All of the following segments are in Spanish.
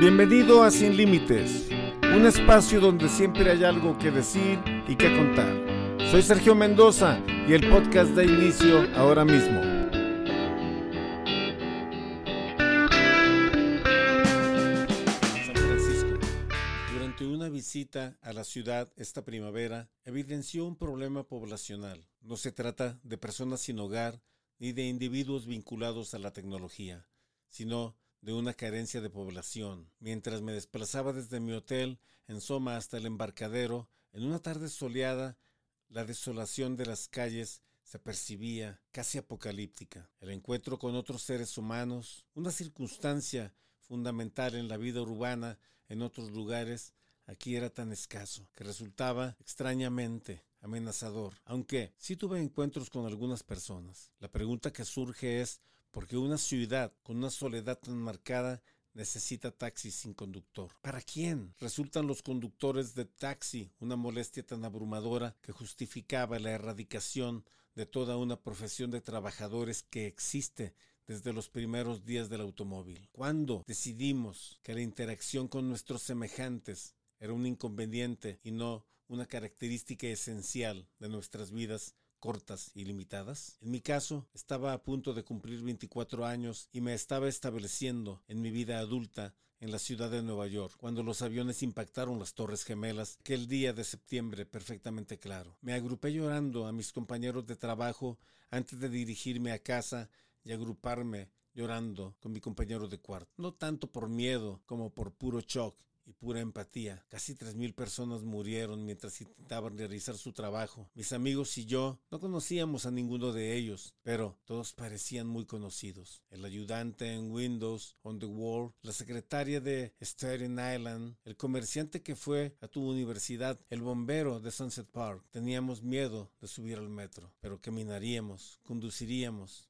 Bienvenido a Sin Límites, un espacio donde siempre hay algo que decir y que contar. Soy Sergio Mendoza y el podcast da inicio ahora mismo. Durante una visita a la ciudad esta primavera, evidenció un problema poblacional. No se trata de personas sin hogar ni de individuos vinculados a la tecnología, sino de una carencia de población. Mientras me desplazaba desde mi hotel en Soma hasta el embarcadero, en una tarde soleada, la desolación de las calles se percibía casi apocalíptica. El encuentro con otros seres humanos, una circunstancia fundamental en la vida urbana en otros lugares, aquí era tan escaso que resultaba extrañamente amenazador, aunque sí tuve encuentros con algunas personas. La pregunta que surge es porque una ciudad con una soledad tan marcada necesita taxis sin conductor. ¿Para quién? Resultan los conductores de taxi una molestia tan abrumadora que justificaba la erradicación de toda una profesión de trabajadores que existe desde los primeros días del automóvil. ¿Cuándo decidimos que la interacción con nuestros semejantes era un inconveniente y no una característica esencial de nuestras vidas cortas y limitadas. En mi caso, estaba a punto de cumplir 24 años y me estaba estableciendo en mi vida adulta en la ciudad de Nueva York, cuando los aviones impactaron las Torres Gemelas, que el día de septiembre perfectamente claro. Me agrupé llorando a mis compañeros de trabajo antes de dirigirme a casa y agruparme llorando con mi compañero de cuarto, no tanto por miedo como por puro shock y pura empatía. Casi tres mil personas murieron mientras intentaban realizar su trabajo. Mis amigos y yo no conocíamos a ninguno de ellos, pero todos parecían muy conocidos. El ayudante en Windows on the Wall, la secretaria de Staten Island, el comerciante que fue a tu universidad, el bombero de Sunset Park. Teníamos miedo de subir al metro, pero caminaríamos, conduciríamos,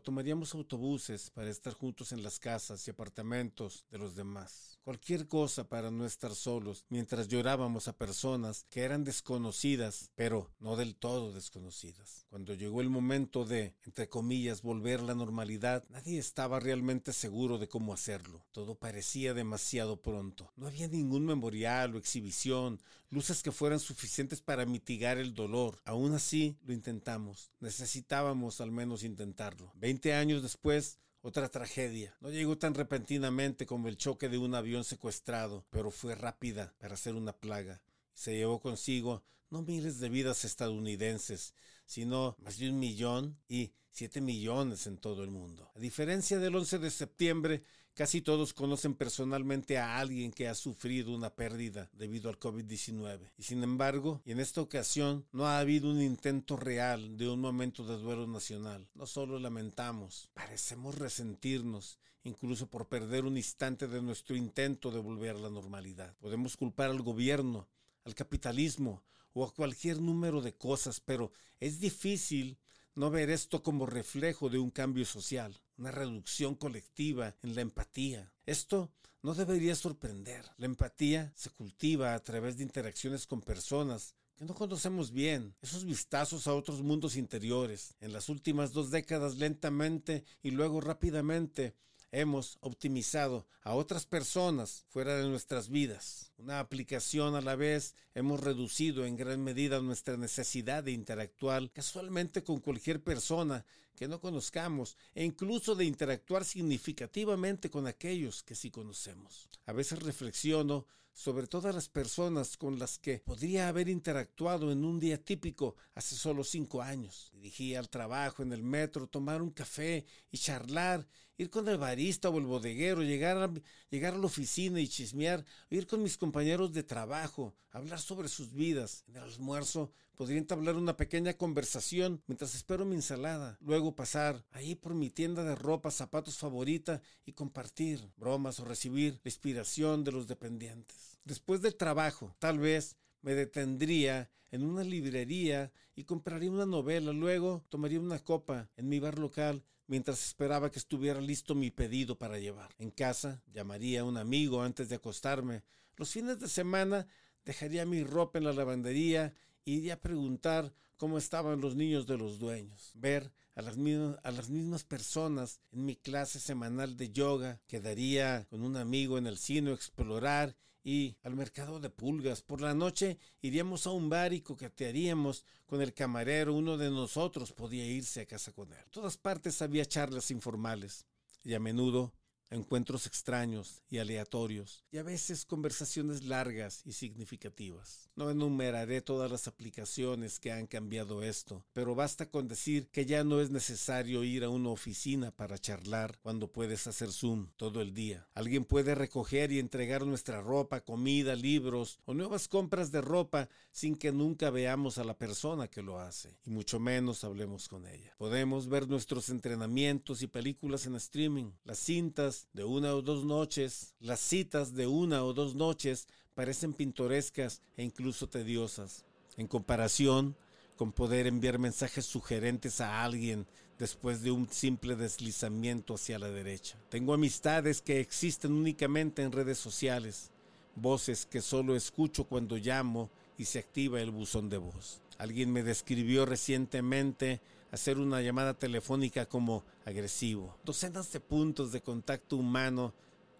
tomaríamos autobuses para estar juntos en las casas y apartamentos de los demás. Cualquier cosa para no estar solos mientras llorábamos a personas que eran desconocidas, pero no del todo desconocidas. Cuando llegó el momento de, entre comillas, volver a la normalidad, nadie estaba realmente seguro de cómo hacerlo. Todo parecía demasiado pronto. No había ningún memorial o exhibición, luces que fueran suficientes para mitigar el dolor. Aún así, lo intentamos. Necesitábamos al menos intentarlo. Veinte años después, otra tragedia. No llegó tan repentinamente como el choque de un avión secuestrado, pero fue rápida para ser una plaga. Se llevó consigo no miles de vidas estadounidenses, sino más de un millón y siete millones en todo el mundo. A diferencia del 11 de septiembre, Casi todos conocen personalmente a alguien que ha sufrido una pérdida debido al COVID-19. Y sin embargo, y en esta ocasión, no ha habido un intento real de un momento de duelo nacional. No solo lamentamos, parecemos resentirnos, incluso por perder un instante de nuestro intento de volver a la normalidad. Podemos culpar al gobierno, al capitalismo o a cualquier número de cosas, pero es difícil no ver esto como reflejo de un cambio social, una reducción colectiva en la empatía. Esto no debería sorprender. La empatía se cultiva a través de interacciones con personas que no conocemos bien, esos vistazos a otros mundos interiores. En las últimas dos décadas lentamente y luego rápidamente hemos optimizado a otras personas fuera de nuestras vidas. Una aplicación a la vez hemos reducido en gran medida nuestra necesidad de interactuar casualmente con cualquier persona que no conozcamos e incluso de interactuar significativamente con aquellos que sí conocemos. A veces reflexiono sobre todas las personas con las que podría haber interactuado en un día típico hace solo cinco años. Dirigía al trabajo en el metro, tomar un café y charlar, ir con el barista o el bodeguero, llegar a, llegar a la oficina y chismear, ir con mis compañeros de trabajo, hablar sobre sus vidas. En el almuerzo podría entablar una pequeña conversación mientras espero mi ensalada. Luego pasar ahí por mi tienda de ropa, zapatos favorita y compartir bromas o recibir la inspiración de los dependientes. Después del trabajo, tal vez me detendría en una librería y compraría una novela. Luego tomaría una copa en mi bar local mientras esperaba que estuviera listo mi pedido para llevar. En casa llamaría a un amigo antes de acostarme. Los fines de semana dejaría mi ropa en la lavandería y iría a preguntar cómo estaban los niños de los dueños. Ver a las, mismas, a las mismas personas en mi clase semanal de yoga, quedaría con un amigo en el cine explorar y al mercado de pulgas. Por la noche iríamos a un bar y coquetearíamos con el camarero. Uno de nosotros podía irse a casa con él. En todas partes había charlas informales y a menudo encuentros extraños y aleatorios, y a veces conversaciones largas y significativas. No enumeraré todas las aplicaciones que han cambiado esto, pero basta con decir que ya no es necesario ir a una oficina para charlar cuando puedes hacer Zoom todo el día. Alguien puede recoger y entregar nuestra ropa, comida, libros o nuevas compras de ropa sin que nunca veamos a la persona que lo hace, y mucho menos hablemos con ella. Podemos ver nuestros entrenamientos y películas en streaming, las cintas, de una o dos noches, las citas de una o dos noches parecen pintorescas e incluso tediosas, en comparación con poder enviar mensajes sugerentes a alguien después de un simple deslizamiento hacia la derecha. Tengo amistades que existen únicamente en redes sociales, voces que solo escucho cuando llamo y se activa el buzón de voz. Alguien me describió recientemente hacer una llamada telefónica como agresivo. Docenas de puntos de contacto humano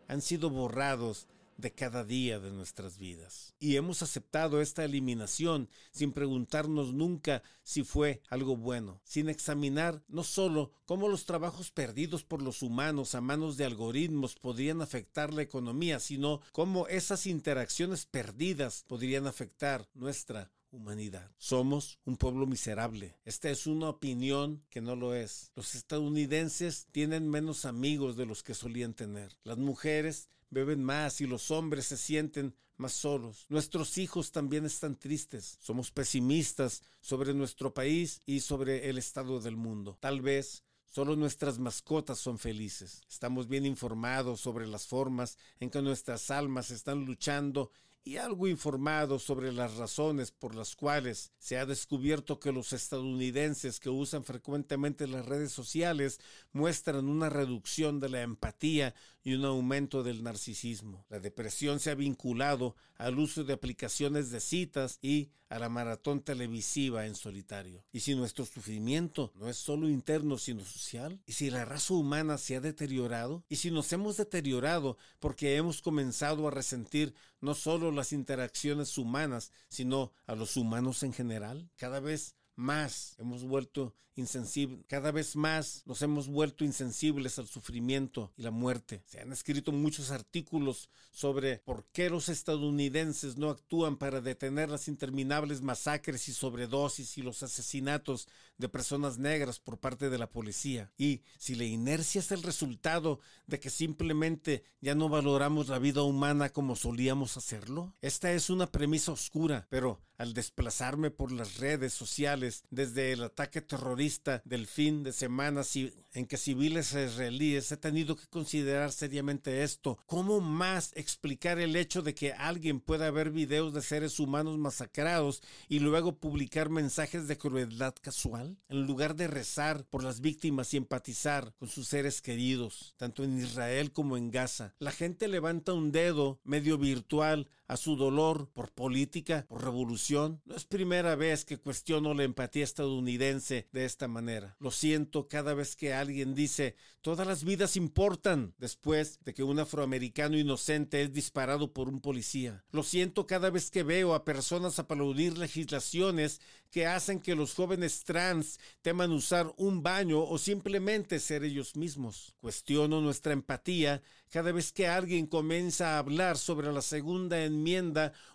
han sido borrados de cada día de nuestras vidas. Y hemos aceptado esta eliminación sin preguntarnos nunca si fue algo bueno, sin examinar no solo cómo los trabajos perdidos por los humanos a manos de algoritmos podrían afectar la economía, sino cómo esas interacciones perdidas podrían afectar nuestra humanidad. Somos un pueblo miserable. Esta es una opinión que no lo es. Los estadounidenses tienen menos amigos de los que solían tener. Las mujeres beben más y los hombres se sienten más solos. Nuestros hijos también están tristes. Somos pesimistas sobre nuestro país y sobre el estado del mundo. Tal vez Solo nuestras mascotas son felices. Estamos bien informados sobre las formas en que nuestras almas están luchando y algo informado sobre las razones por las cuales se ha descubierto que los estadounidenses que usan frecuentemente las redes sociales muestran una reducción de la empatía y un aumento del narcisismo. La depresión se ha vinculado al uso de aplicaciones de citas y a la maratón televisiva en solitario. Y si nuestro sufrimiento no es solo interno sino social, y si la raza humana se ha deteriorado, y si nos hemos deteriorado porque hemos comenzado a resentir no solo las interacciones humanas, sino a los humanos en general, cada vez más hemos vuelto insensibles, cada vez más nos hemos vuelto insensibles al sufrimiento y la muerte. Se han escrito muchos artículos sobre por qué los estadounidenses no actúan para detener las interminables masacres y sobredosis y los asesinatos de personas negras por parte de la policía. Y si la inercia es el resultado de que simplemente ya no valoramos la vida humana como solíamos hacerlo. Esta es una premisa oscura, pero al desplazarme por las redes sociales desde el ataque terrorista del fin de semana en que civiles israelíes he tenido que considerar seriamente esto. ¿Cómo más explicar el hecho de que alguien pueda ver videos de seres humanos masacrados y luego publicar mensajes de crueldad casual? En lugar de rezar por las víctimas y empatizar con sus seres queridos, tanto en Israel como en Gaza, la gente levanta un dedo medio virtual a su dolor por política, por revolución. No es primera vez que cuestiono la empatía estadounidense de esta manera. Lo siento cada vez que alguien dice, todas las vidas importan, después de que un afroamericano inocente es disparado por un policía. Lo siento cada vez que veo a personas aplaudir legislaciones que hacen que los jóvenes trans teman usar un baño o simplemente ser ellos mismos. Cuestiono nuestra empatía cada vez que alguien comienza a hablar sobre la segunda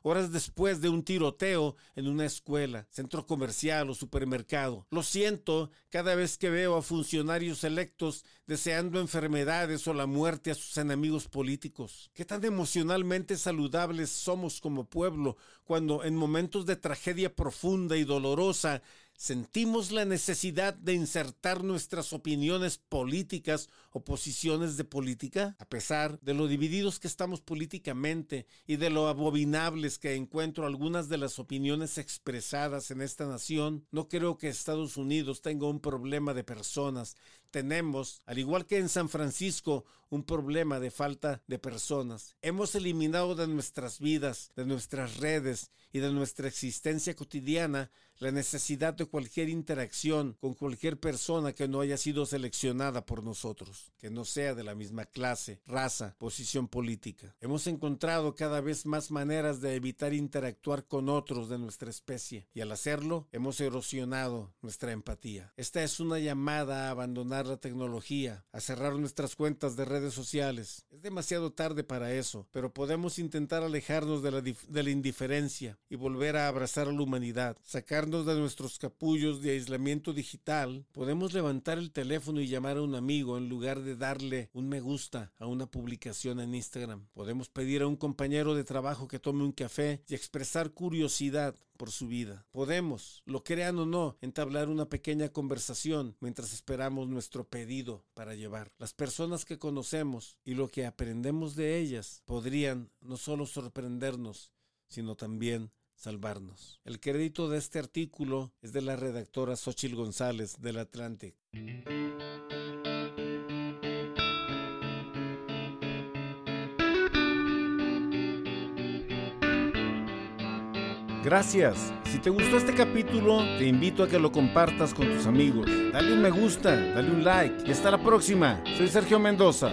horas después de un tiroteo en una escuela, centro comercial o supermercado. Lo siento cada vez que veo a funcionarios electos deseando enfermedades o la muerte a sus enemigos políticos. ¿Qué tan emocionalmente saludables somos como pueblo cuando en momentos de tragedia profunda y dolorosa sentimos la necesidad de insertar nuestras opiniones políticas o posiciones de política? A pesar de lo divididos que estamos políticamente y de lo abominables que encuentro algunas de las opiniones expresadas en esta nación, no creo que Estados Unidos tenga un problema de personas. Tenemos, al igual que en San Francisco, un problema de falta de personas. Hemos eliminado de nuestras vidas, de nuestras redes y de nuestra existencia cotidiana la necesidad de cualquier interacción con cualquier persona que no haya sido seleccionada por nosotros, que no sea de la misma clase, raza, posición política. Hemos encontrado cada vez más maneras de evitar interactuar con otros de nuestra especie y al hacerlo hemos erosionado nuestra empatía. Esta es una llamada a abandonar la tecnología, a cerrar nuestras cuentas de redes sociales. Es demasiado tarde para eso, pero podemos intentar alejarnos de la, indiferencia y volver a abrazar a la humanidad, sacarnos de nuestros capullos de aislamiento digital, podemos levantar el teléfono y llamar a un amigo en lugar de darle un me gusta a una publicación en Instagram. Podemos pedir a un compañero de trabajo que tome un café y expresar curiosidad por su vida. Podemos, lo crean o no, entablar una pequeña conversación mientras esperamos nuestro pedido para llevar. Las personas que conocemos y lo que aprendemos de ellas podrían no solo sorprendernos, sino también salvarnos. El crédito de este artículo es de la redactora Xochil González del Atlantic. Gracias. Si te gustó este capítulo, te invito a que lo compartas con tus amigos. Dale un me gusta, dale un like y hasta la próxima. Soy Sergio Mendoza.